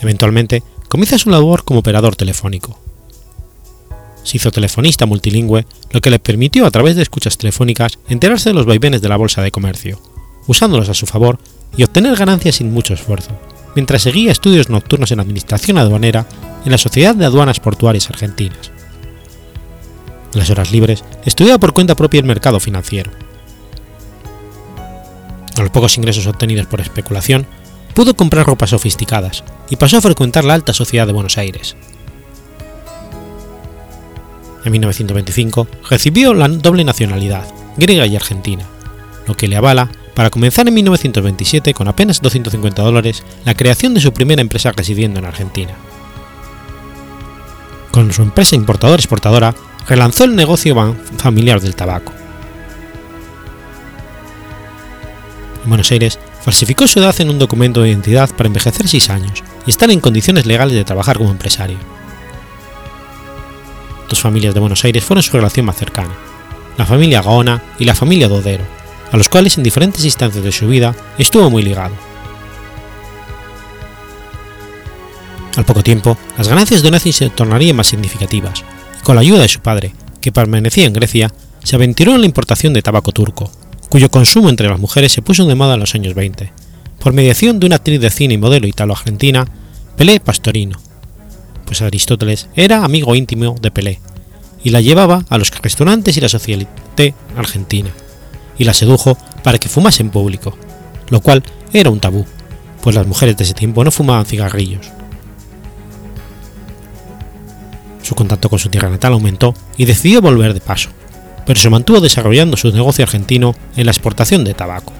Eventualmente, comienza su labor como operador telefónico. Se hizo telefonista multilingüe, lo que le permitió a través de escuchas telefónicas enterarse de los vaivenes de la bolsa de comercio, usándolos a su favor y obtener ganancias sin mucho esfuerzo, mientras seguía estudios nocturnos en administración aduanera en la Sociedad de Aduanas Portuarias Argentinas. En las horas libres estudiaba por cuenta propia el mercado financiero. A los pocos ingresos obtenidos por especulación, pudo comprar ropas sofisticadas y pasó a frecuentar la alta sociedad de Buenos Aires. En 1925 recibió la doble nacionalidad, griega y argentina, lo que le avala para comenzar en 1927 con apenas 250 dólares la creación de su primera empresa residiendo en Argentina. Con su empresa importadora-exportadora relanzó el negocio familiar del tabaco. En Buenos Aires falsificó su edad en un documento de identidad para envejecer 6 años y estar en condiciones legales de trabajar como empresario. Dos familias de Buenos Aires fueron su relación más cercana, la familia Gaona y la familia Dodero, a los cuales en diferentes instancias de su vida estuvo muy ligado. Al poco tiempo, las ganancias de Onassis se tornarían más significativas, y con la ayuda de su padre, que permanecía en Grecia, se aventuró en la importación de tabaco turco, cuyo consumo entre las mujeres se puso de moda en los años 20, por mediación de una actriz de cine y modelo italo-argentina, Pelé Pastorino, pues Aristóteles era amigo íntimo de Pelé, y la llevaba a los restaurantes y la socialité argentina y la sedujo para que fumase en público, lo cual era un tabú, pues las mujeres de ese tiempo no fumaban cigarrillos. Su contacto con su tierra natal aumentó y decidió volver de paso, pero se mantuvo desarrollando su negocio argentino en la exportación de tabaco.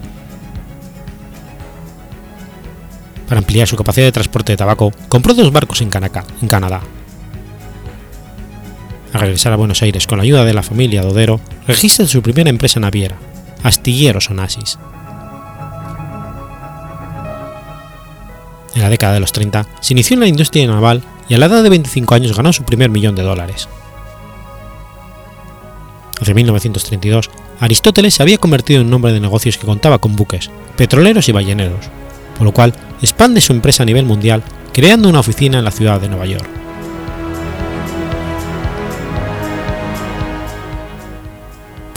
Para ampliar su capacidad de transporte de tabaco, compró dos barcos en, en Canadá. Al regresar a Buenos Aires con la ayuda de la familia Dodero, registra su primera empresa naviera, astilleros Onassis. En la década de los 30 se inició en la industria naval y a la edad de 25 años ganó su primer millón de dólares. Hacia 1932, Aristóteles se había convertido en un hombre de negocios que contaba con buques, petroleros y balleneros, por lo cual expande su empresa a nivel mundial creando una oficina en la ciudad de Nueva York.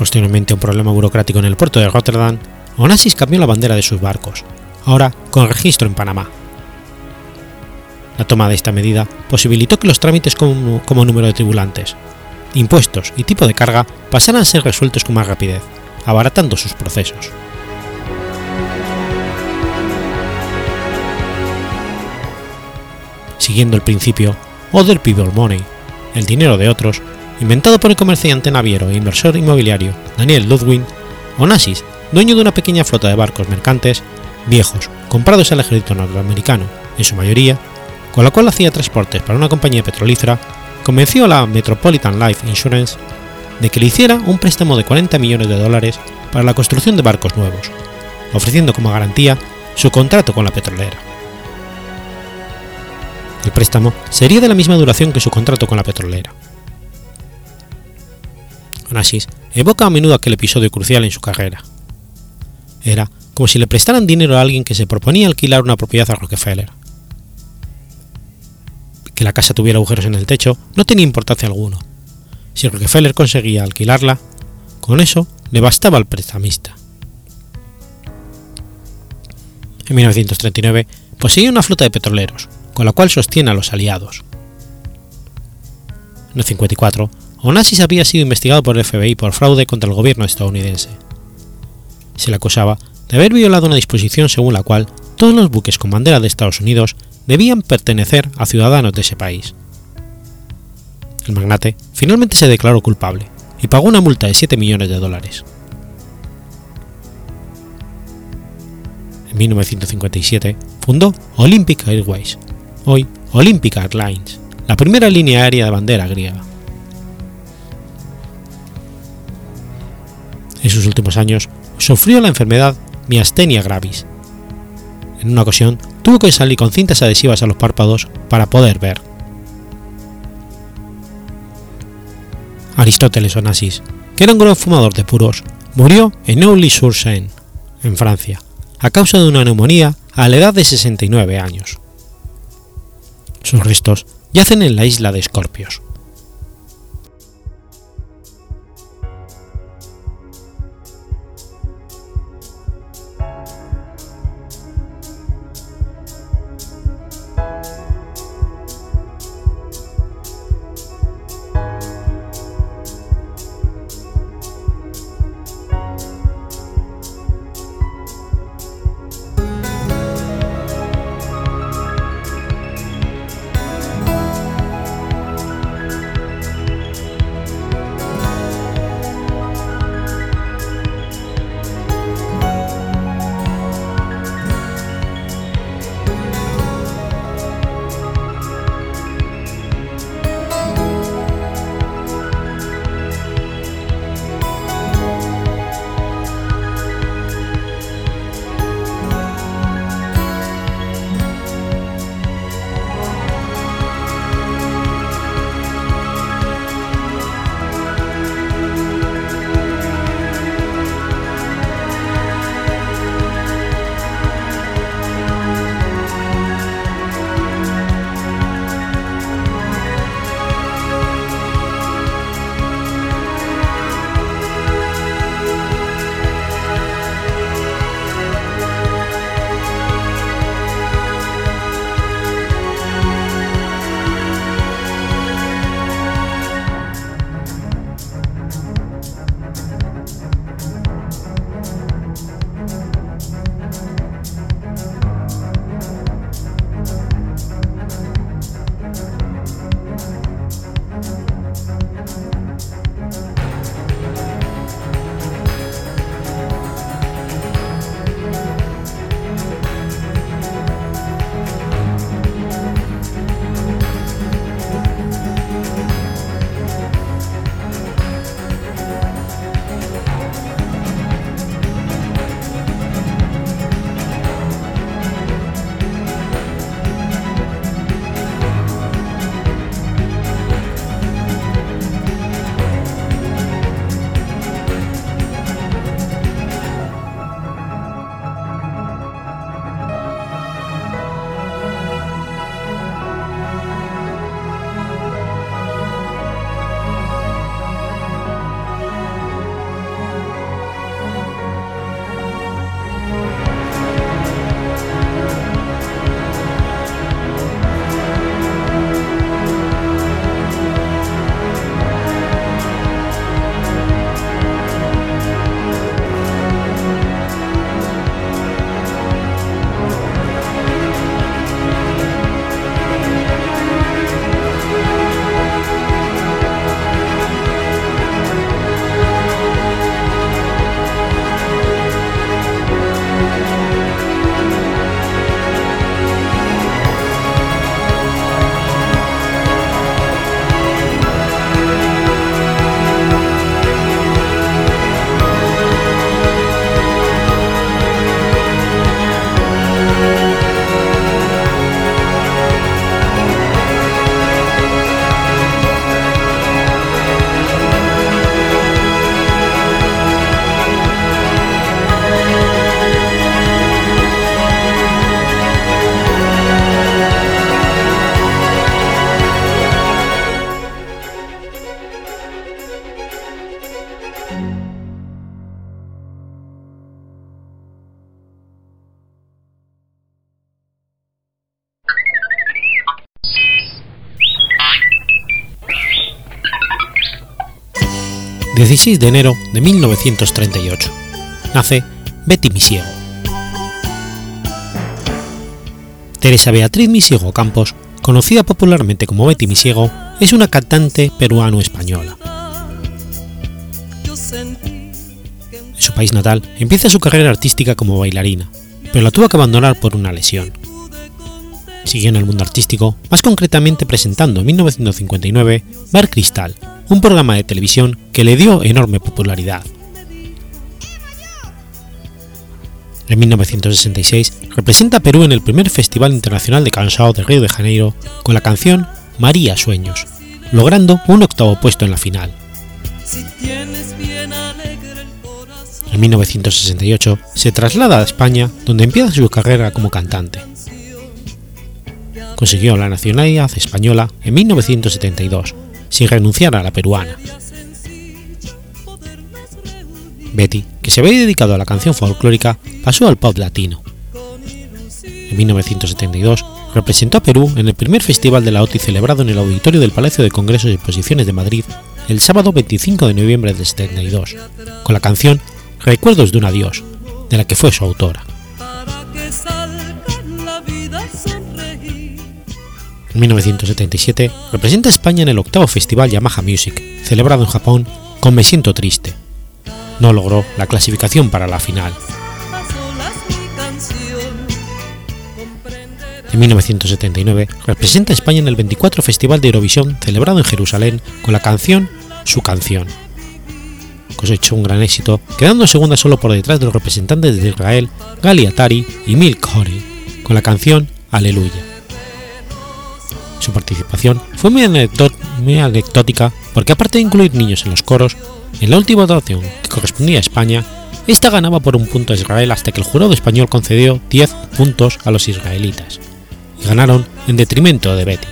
Posteriormente un problema burocrático en el puerto de Rotterdam, Onassis cambió la bandera de sus barcos, ahora con registro en Panamá. La toma de esta medida posibilitó que los trámites como, número de tribulantes, impuestos y tipo de carga pasaran a ser resueltos con más rapidez, abaratando sus procesos. Siguiendo el principio Other People Money, el dinero de otros, inventado por el comerciante naviero e inversor inmobiliario Daniel Ludwig, Onassis, dueño de una pequeña flota de barcos mercantes, viejos, comprados al ejército norteamericano, en su mayoría, con la cual hacía transportes para una compañía petrolífera, convenció a la Metropolitan Life Insurance de que le hiciera un préstamo de 40 millones de dólares para la construcción de barcos nuevos, ofreciendo como garantía su contrato con la petrolera. El préstamo sería de la misma duración que su contrato con la petrolera. Onassis evoca a menudo aquel episodio crucial en su carrera. Era como si le prestaran dinero a alguien que se proponía alquilar una propiedad a Rockefeller. Que la casa tuviera agujeros en el techo no tenía importancia alguna. Si Rockefeller conseguía alquilarla, con eso le bastaba al prestamista. En 1939 poseía una flota de petroleros, con la cual sostiene a los aliados. En el 54, Onassis había sido investigado por el FBI por fraude contra el gobierno estadounidense. Se le acusaba de haber violado una disposición según la cual todos los buques con bandera de Estados Unidos debían pertenecer a ciudadanos de ese país. El magnate finalmente se declaró culpable y pagó una multa de 7 millones de dólares. En 1957 fundó Olympic Airways, hoy Olympic Airlines, la primera línea aérea de bandera griega. En sus últimos años sufrió la enfermedad miastenia gravis. En una ocasión tuvo que salir con cintas adhesivas a los párpados para poder ver. Aristóteles Onassis, que era un gran fumador de puros, murió en Neuilly-sur-Seine, en Francia, a causa de una neumonía a la edad de 69 años. Sus restos yacen en la isla de Escorpios. 16 de enero de 1938. Nace Betty Misiego. Teresa Beatriz Misiego Campos, conocida popularmente como Betty Misiego, es una cantante peruano-española. En su país natal empieza su carrera artística como bailarina, pero la tuvo que abandonar por una lesión. Siguió en el mundo artístico, más concretamente presentando en 1959 Bar Cristal, un programa de televisión que le dio enorme popularidad. En 1966 representa a Perú en el primer Festival Internacional de Cansao de Río de Janeiro con la canción María Sueños, logrando un octavo puesto en la final. En 1968 se traslada a España donde empieza su carrera como cantante. Consiguió la nacionalidad española en 1972, sin renunciar a la peruana. Betty, que se había dedicado a la canción folclórica, pasó al pop latino. En 1972 representó a Perú en el primer festival de la OTI celebrado en el auditorio del Palacio de Congresos y Exposiciones de Madrid el sábado 25 de noviembre del 72, con la canción Recuerdos de un adiós, de la que fue su autora. En 1977 representa a España en el octavo festival Yamaha Music, celebrado en Japón, con Me siento triste. No logró la clasificación para la final. En 1979 representa a España en el 24 Festival de Eurovisión celebrado en Jerusalén con la canción Su canción. Cosechó un gran éxito, quedando segunda solo por detrás de los representantes de Israel, Gali Atari y Milk Hori, con la canción Aleluya. Su participación fue muy, anecdótica porque aparte de incluir niños en los coros, en la última votación que correspondía a España, esta ganaba por un punto a Israel hasta que el jurado español concedió 10 puntos a los israelitas ganaron en detrimento de Betty.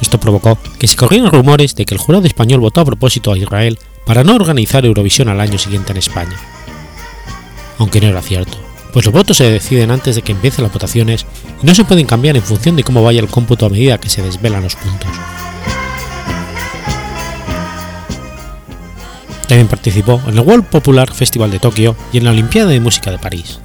Esto provocó que se corrieran rumores de que el jurado español votó a propósito a Israel para no organizar Eurovisión al año siguiente en España. Aunque no era cierto, pues los votos se deciden antes de que empiecen las votaciones y no se pueden cambiar en función de cómo vaya el cómputo a medida que se desvelan los puntos. También participó en el World Popular Festival de Tokio y en la Olimpiada de Música de París.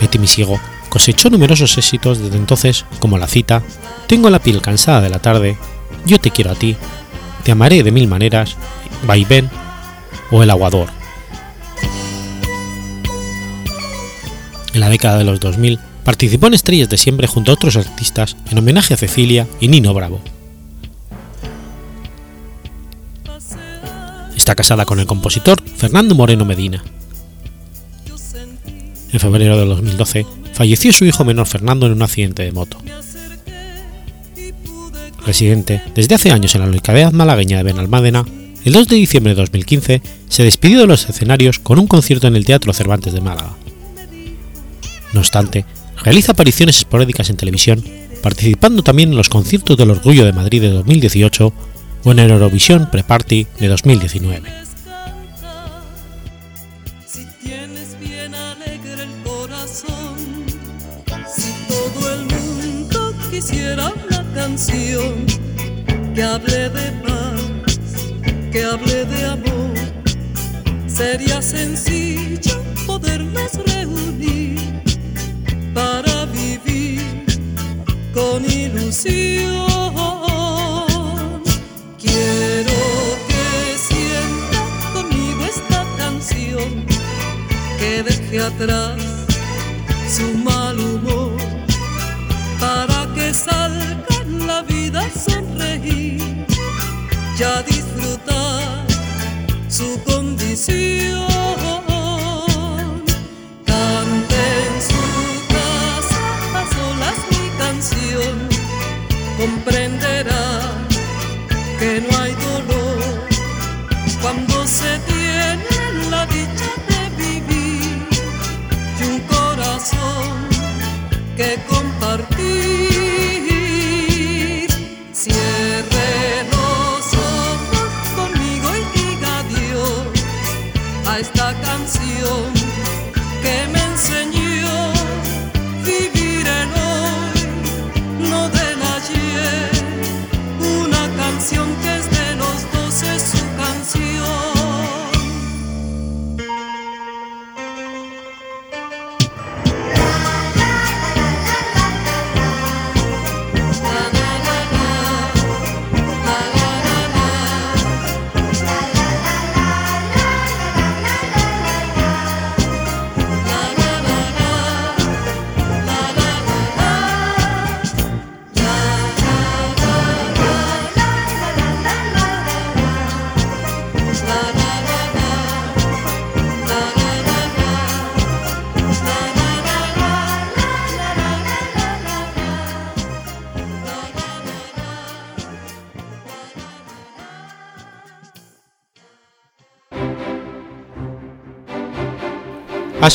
Betty Misiego cosechó numerosos éxitos desde entonces como la cita Tengo la piel cansada de la tarde, Yo te quiero a ti, Te amaré de mil maneras, Vaivén o El aguador. En la década de los 2000 participó en Estrellas de Siempre junto a otros artistas en homenaje a Cecilia y Nino Bravo. Está casada con el compositor Fernando Moreno Medina en febrero de 2012, falleció su hijo menor Fernando en un accidente de moto. Residente desde hace años en la localidad malagueña de Benalmádena, el 2 de diciembre de 2015 se despidió de los escenarios con un concierto en el Teatro Cervantes de Málaga. No obstante, realiza apariciones esporádicas en televisión, participando también en los conciertos del Orgullo de Madrid de 2018 o en el Eurovisión Pre-Party de 2019. que hable de paz, que hable de amor. Sería sencillo para vivir con ilusión. Quiero que sienta conmigo esta canción que deje atrás su mal humor para que salga la vida sonreír, ya disfrutar su condición. Comprenderá que no hay dolor cuando se tiene la dicha de vivir y un corazón que